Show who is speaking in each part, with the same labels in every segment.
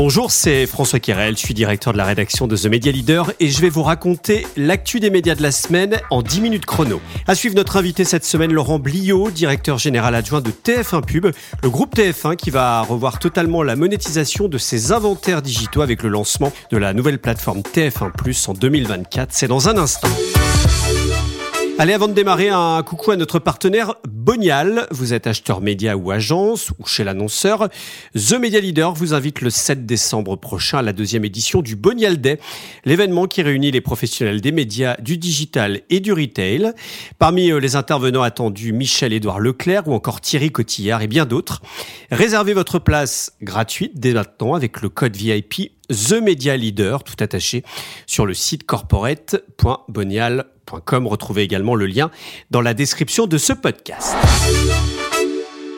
Speaker 1: Bonjour, c'est François Kirel, je suis directeur de la rédaction de The Media Leader et je vais vous raconter l'actu des médias de la semaine en 10 minutes chrono. À suivre notre invité cette semaine, Laurent Bliot, directeur général adjoint de TF1 Pub, le groupe TF1 qui va revoir totalement la monétisation de ses inventaires digitaux avec le lancement de la nouvelle plateforme TF1 Plus en 2024. C'est dans un instant. Allez, avant de démarrer, un coucou à notre partenaire Bonial. Vous êtes acheteur média ou agence ou chez l'annonceur. The Media Leader vous invite le 7 décembre prochain à la deuxième édition du Bonial Day, l'événement qui réunit les professionnels des médias, du digital et du retail. Parmi les intervenants attendus, Michel-Édouard Leclerc ou encore Thierry Cotillard et bien d'autres. Réservez votre place gratuite dès maintenant avec le code VIP The Media Leader, tout attaché, sur le site corporate.bonial.com. Retrouvez également le lien dans la description de ce podcast.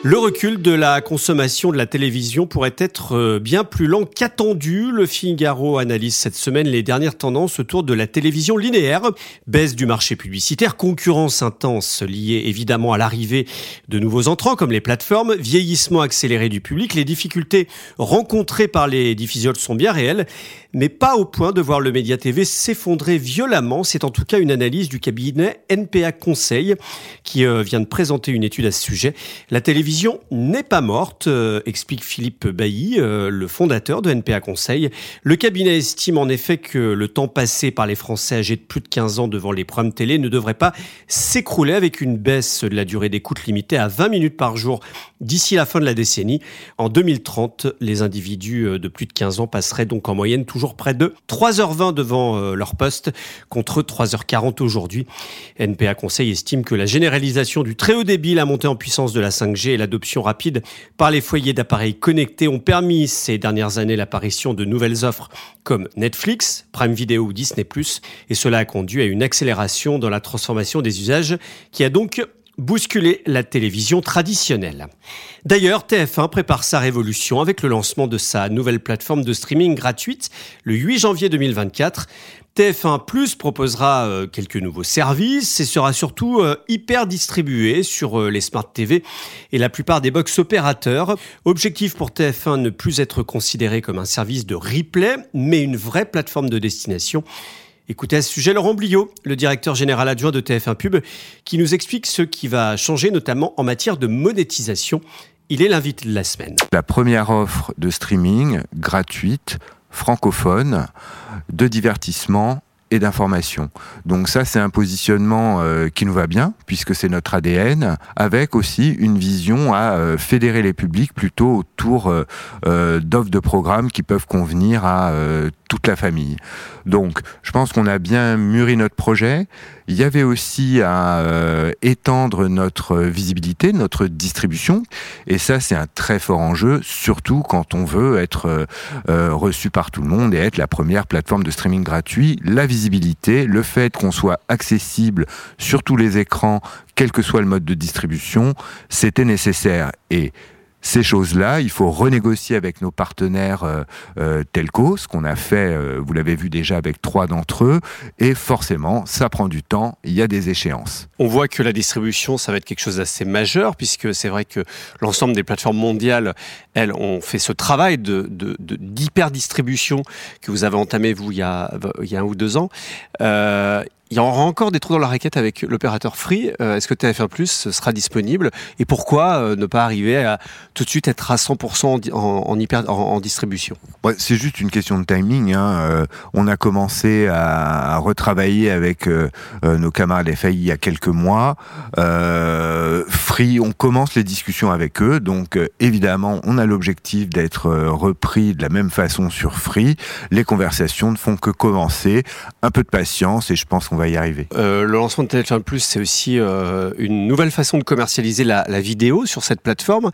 Speaker 1: Le recul de la consommation de la télévision pourrait être euh, bien plus lent qu'attendu. Le Figaro analyse cette semaine les dernières tendances autour de la télévision linéaire. Baisse du marché publicitaire, concurrence intense liée évidemment à l'arrivée de nouveaux entrants comme les plateformes, vieillissement accéléré du public. Les difficultés rencontrées par les diffuseurs sont bien réelles, mais pas au point de voir le Média TV s'effondrer violemment. C'est en tout cas une analyse du cabinet NPA Conseil qui euh, vient de présenter une étude à ce sujet. La télévision vision n'est pas morte, euh, explique Philippe Bailly, euh, le fondateur de NPA Conseil. Le cabinet estime en effet que le temps passé par les Français âgés de plus de 15 ans devant les programmes télé ne devrait pas s'écrouler avec une baisse de la durée d'écoute limitée à 20 minutes par jour d'ici la fin de la décennie. En 2030, les individus de plus de 15 ans passeraient donc en moyenne toujours près de 3h20 devant leur poste contre 3h40 aujourd'hui. NPA Conseil estime que la généralisation du très haut débit, la montée en puissance de la 5G et l'adoption rapide par les foyers d'appareils connectés ont permis ces dernières années l'apparition de nouvelles offres comme Netflix, Prime Video ou Disney ⁇ et cela a conduit à une accélération dans la transformation des usages qui a donc bousculé la télévision traditionnelle. D'ailleurs, TF1 prépare sa révolution avec le lancement de sa nouvelle plateforme de streaming gratuite le 8 janvier 2024. TF1 Plus proposera euh, quelques nouveaux services et sera surtout euh, hyper distribué sur euh, les smart TV et la plupart des box opérateurs. Objectif pour TF1 ne plus être considéré comme un service de replay, mais une vraie plateforme de destination. Écoutez à ce sujet Laurent Bliot, le directeur général adjoint de TF1 Pub, qui nous explique ce qui va changer notamment en matière de monétisation. Il est l'invité de la semaine.
Speaker 2: La première offre de streaming gratuite francophone de divertissement et d'information. Donc ça, c'est un positionnement euh, qui nous va bien, puisque c'est notre ADN, avec aussi une vision à euh, fédérer les publics plutôt autour euh, d'offres de programmes qui peuvent convenir à toute la famille. Donc, je pense qu'on a bien mûri notre projet. Il y avait aussi à euh, étendre notre visibilité, notre distribution. Et ça, c'est un très fort enjeu, surtout quand on veut être euh, euh, reçu par tout le monde et être la première plateforme de streaming gratuit. La visibilité, le fait qu'on soit accessible sur tous les écrans, quel que soit le mode de distribution, c'était nécessaire. Et ces choses-là, il faut renégocier avec nos partenaires euh, euh telco, ce qu'on a fait, euh, vous l'avez vu déjà avec trois d'entre eux, et forcément, ça prend du temps, il y a des échéances.
Speaker 1: On voit que la distribution, ça va être quelque chose d'assez majeur, puisque c'est vrai que l'ensemble des plateformes mondiales, elles, ont fait ce travail de, d'hyper-distribution que vous avez entamé, vous, il y a, il y a un ou deux ans. Il y aura encore des trous dans la raquette avec l'opérateur Free. Euh, est-ce que TF1 Plus sera disponible Et pourquoi euh, ne pas arriver à tout de suite être à 100% en, distribution?
Speaker 2: C'est juste une question de timing. Hein. Euh, on a commencé à, retravailler avec nos camarades FAI il y a quelques mois. On commence les discussions avec eux. Donc évidemment, on a l'objectif d'être repris de la même façon sur Free. Les conversations ne font que commencer. Un peu de patience et je pense qu'on y arriver.
Speaker 1: Euh, le lancement de TF1 Plus, c'est aussi euh, une nouvelle façon de commercialiser la, vidéo sur cette plateforme.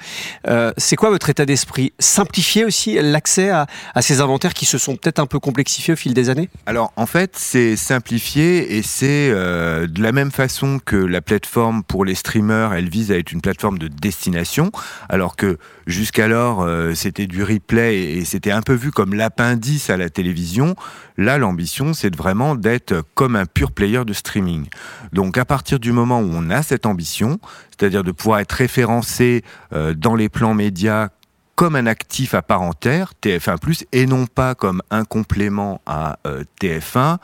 Speaker 1: Euh, c'est quoi votre état d'esprit? Simplifier aussi l'accès à, ces inventaires qui se sont peut-être un peu complexifiés au fil des années?
Speaker 2: Alors en fait, c'est simplifié et c'est de la même façon que la plateforme pour les streamers, elle vise à être une plateforme de destination, alors que jusqu'alors c'était du replay et c'était un peu vu comme l'appendice à la télévision. Là, l'ambition, c'est vraiment d'être comme un pur player de streaming. Donc à partir du moment où on a cette ambition, c'est-à-dire de pouvoir être référencé euh, dans les plans médias comme un actif à part entière, TF1+, et non pas comme un complément à euh, TF1,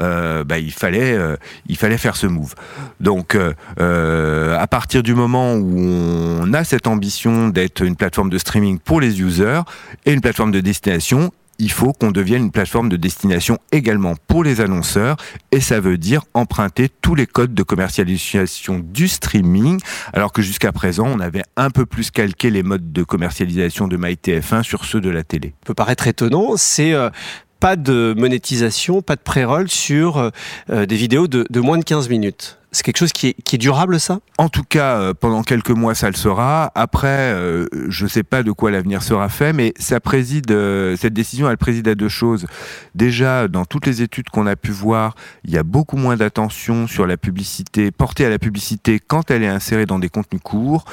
Speaker 2: euh, bah, il, fallait, euh, il fallait faire ce move. Donc, à partir du moment où on a cette ambition d'être une plateforme de streaming pour les users et une plateforme de destination, il faut qu'on devienne une plateforme de destination également pour les annonceurs et ça veut dire emprunter tous les codes de commercialisation du streaming alors que jusqu'à présent on avait un peu plus calqué les modes de commercialisation de MyTF1 sur ceux de la télé.
Speaker 1: Peut paraître étonnant, c'est euh, pas de monétisation, pas de pré-roll sur euh, euh, des vidéos de, moins de 15 minutes. C'est quelque chose qui est, durable, ça?
Speaker 2: En tout cas, euh, pendant quelques mois, ça le sera. Après, je ne sais pas de quoi l'avenir sera fait, mais cette décision, elle préside à deux choses. Déjà, dans toutes les études qu'on a pu voir, il y a beaucoup moins d'attention sur la publicité, portée à la publicité quand elle est insérée dans des contenus courts.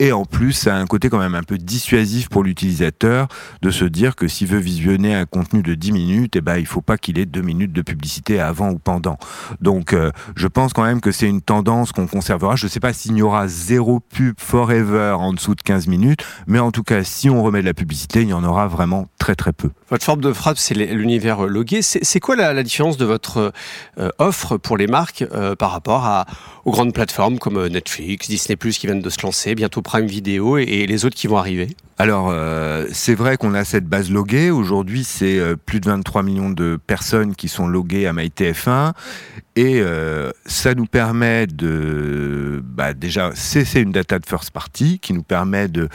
Speaker 2: Et en plus, ça a un côté quand même un peu dissuasif pour l'utilisateur de se dire que s'il veut visionner un contenu de 10 minutes, eh ben, il faut pas qu'il ait deux minutes de publicité avant ou pendant. Donc, je pense quand même que c'est une tendance qu'on conservera. Je ne sais pas s'il y aura zéro pub forever en dessous de 15 minutes, mais en tout cas, si on remet de la publicité, il y en aura vraiment très très peu.
Speaker 1: Votre forme de frappe, c'est l'univers logué. C'est quoi la, différence de votre euh, offre pour les marques euh, par rapport aux grandes plateformes comme euh, Netflix, Disney+, qui viennent de se lancer, bientôt Prime Video et, et les autres qui vont arriver
Speaker 2: alors, euh, c'est vrai qu'on a cette base loguée. Aujourd'hui, c'est euh, plus de 23 millions de personnes qui sont loguées à MyTF1. Et euh, ça nous permet de bah, déjà cesser une data de first party qui nous permet de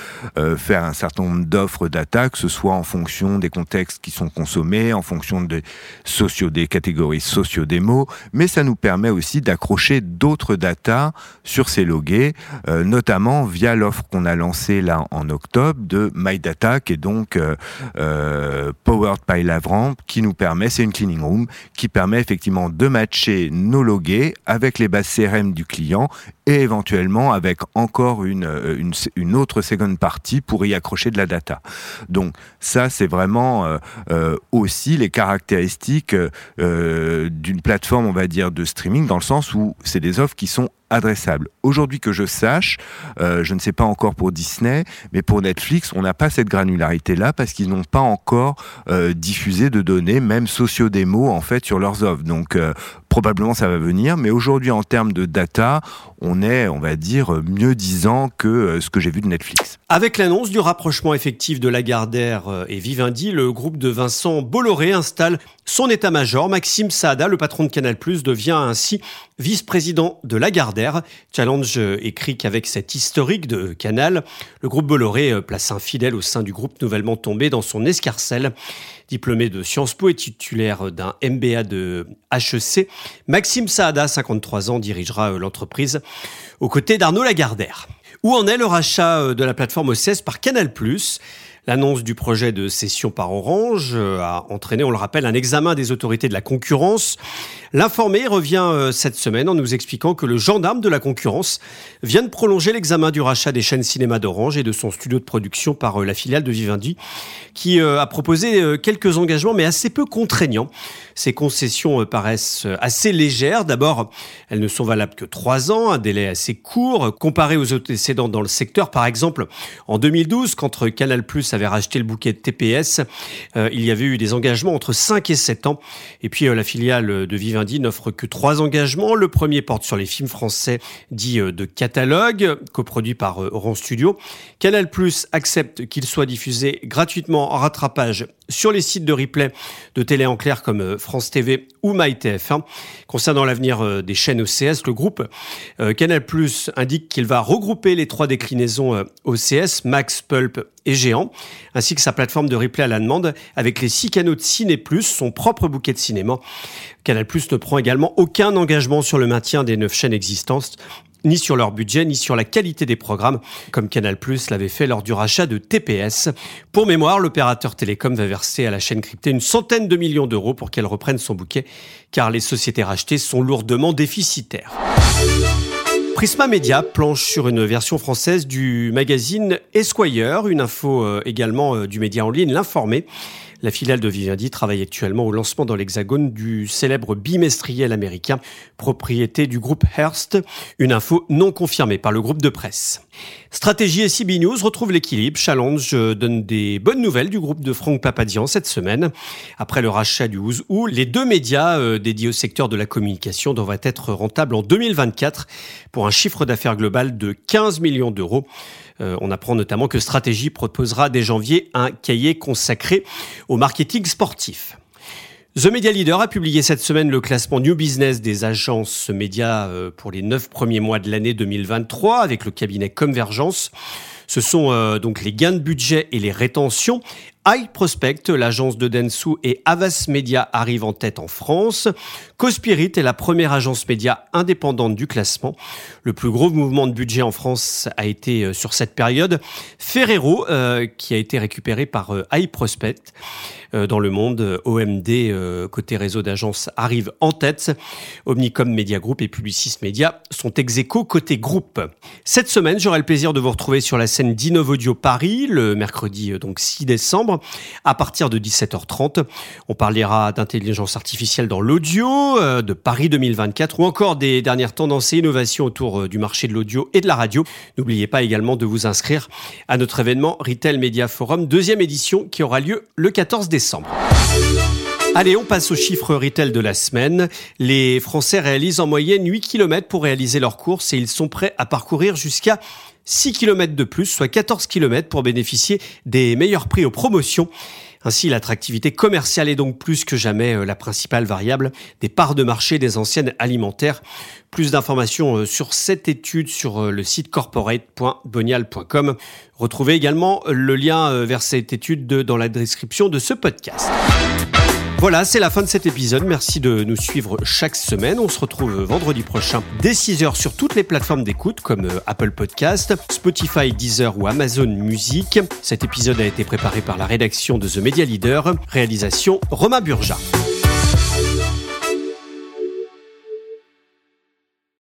Speaker 2: faire un certain nombre d'offres data, que ce soit en fonction des contextes qui sont consommés, en fonction des, socio, des catégories socio-démo, mais ça nous permet aussi d'accrocher d'autres data sur ces logués, notamment via l'offre qu'on a lancée là en octobre de MyData, qui est donc powered by Lavramp, qui nous permet, c'est une cleaning room, qui permet effectivement de matcher nos logués avec les bases CRM du client et éventuellement avec encore une, euh, une, une, autre seconde partie pour y accrocher de la data. Donc ça, c'est vraiment euh, euh, aussi les caractéristiques euh, d'une plateforme, on va dire, de streaming, dans le sens où c'est des offres qui sont adressables. Aujourd'hui que je sache, euh, je ne sais pas encore pour Disney, mais pour Netflix, on n'a pas cette granularité-là parce qu'ils n'ont pas encore euh, diffusé de données, même socio-démo, en fait, sur leurs offres. Donc, euh, probablement ça va venir, mais aujourd'hui, en termes de data, on est, on va dire, mieux disant que euh, ce que j'ai vu de Netflix.
Speaker 1: Avec l'annonce du rapprochement effectif de Lagardère euh, et Vivendi, le groupe de Vincent Bolloré installe son état-major. Maxime Saada, le patron de Canal+, devient ainsi vice-président de Lagardère. Challenge euh, écrit qu'avec cette historique de Canal, le groupe Bolloré place un fidèle au sein du groupe nouvellement tombé dans son escarcelle. Diplômé de Sciences Po et titulaire d'un MBA de HEC, Maxime Saada, 53 ans, dirigera l'entreprise aux côtés d'Arnaud Lagardère. Où en est le rachat euh, de la plateforme OCS par Canal+. L'annonce du projet de cession par Orange euh, a entraîné, on le rappelle, un examen des autorités de la concurrence. L'informé revient euh, cette semaine en nous expliquant que le gendarme de la concurrence vient de prolonger l'examen du rachat des chaînes cinéma d'Orange et de son studio de production par la filiale de Vivendi, qui a proposé quelques engagements mais assez peu contraignants. Ces concessions paraissent assez légères. D'abord, elles ne sont valables que trois ans, un délai assez court comparé aux antécédents dans le secteur. Par exemple, en 2012, quand Canal Plus avait racheté le bouquet de TPS, euh, il y avait eu des engagements entre 5 et 7 ans. Et puis euh, la filiale de Vivendi n'offre que trois engagements. Le premier porte sur les films français dits euh, de catalogue, coproduits par Orange Studio. Canal Plus accepte qu'ils soient diffusés gratuitement en rattrapage sur les sites de replay de télé en clair comme France TV ou MyTF1. Concernant l'avenir des chaînes OCS, le groupe Canal Plus indique qu'il va regrouper les trois déclinaisons OCS, Max, Pulp et Géant, ainsi que sa plateforme de replay à la demande avec les six canaux de Ciné son propre bouquet de cinéma. Canal Plus ne prend également aucun engagement sur le maintien des neuf chaînes existantes ni sur leur budget, ni sur la qualité des programmes, comme Canal Plus l'avait fait lors du rachat de TPS. Pour mémoire, l'opérateur télécom va verser à la chaîne cryptée une centaine de millions d'euros pour qu'elle reprenne son bouquet, car les sociétés rachetées sont lourdement déficitaires. Prisma Media planche sur une version française du magazine Esquire, une info euh, également euh, du média en ligne, l'informé. La filiale de Vivendi travaille actuellement au lancement dans l'Hexagone du célèbre bimestriel américain, propriété du groupe Hearst, une info non confirmée par le groupe de presse. Stratégie et CB News retrouve l'équilibre. Challenge donne des bonnes nouvelles du groupe de Franck Papadian cette semaine. Après le rachat du Ouzou, les deux médias euh, dédiés au secteur de la communication devraient être rentables en 2024 pour un chiffre d'affaires global de 15 millions d'euros. Euh, on apprend notamment que Stratégie proposera dès janvier un cahier consacré au marketing sportif. The Media Leader a publié cette semaine le classement New Business des agences médias euh, pour les neuf premiers mois de l'année 2023 avec le cabinet Convergence. Ce sont euh, donc les gains de budget et les rétentions. iProspect, l'agence de Densu et Avas Media arrivent en tête en France. Cospirit est la première agence média indépendante du classement. Le plus gros mouvement de budget en France a été euh, sur cette période. Ferrero, euh, qui a été récupéré par iProspect. Dans le monde, OMD, côté réseau d'agences, arrive en tête. Omnicom Media Group et Publicis Media sont ex côté groupe. Cette semaine, j'aurai le plaisir de vous retrouver sur la scène d'Innovodio Paris le mercredi euh, donc 6 décembre à partir de 17h30. On parlera d'intelligence artificielle dans l'audio, euh, de Paris 2024 ou encore des dernières tendances et innovations autour euh, du marché de l'audio et de la radio. N'oubliez pas également de vous inscrire à notre événement Retail Media Forum deuxième édition qui aura lieu le 14 décembre. Allez, on passe aux chiffres retail de la semaine. Les Français réalisent en moyenne 8 km pour réaliser leurs courses et ils sont prêts à parcourir jusqu'à 6 km de plus, soit 14 km pour bénéficier des meilleurs prix aux promotions. Ainsi, l'attractivité commerciale est donc plus que jamais euh, la principale variable des parts de marché des anciennes alimentaires. Plus d'informations euh, sur cette étude sur euh, le site corporate.bonial.com. Retrouvez également le lien vers cette étude dans la description de ce podcast. Voilà, c'est la fin de cet épisode. Merci de nous suivre chaque semaine. On se retrouve vendredi prochain dès 6h sur toutes les plateformes d'écoute comme euh, Apple Podcast, Spotify, Deezer ou Amazon Music. Cet épisode a été préparé par la rédaction de The Media Leader. Réalisation Romain Burja.